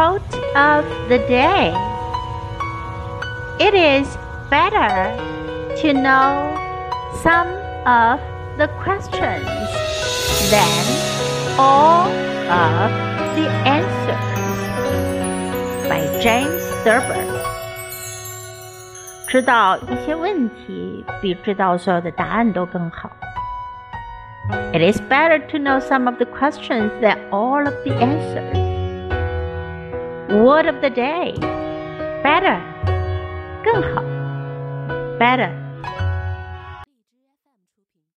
Quote of the day It is better to know some of the questions than all of the answers. By James Thurber. 知道一些问题比知道所有的答案都更好。It is better to know some of the questions than all of the answers. Word of the day. Better. 更好。Better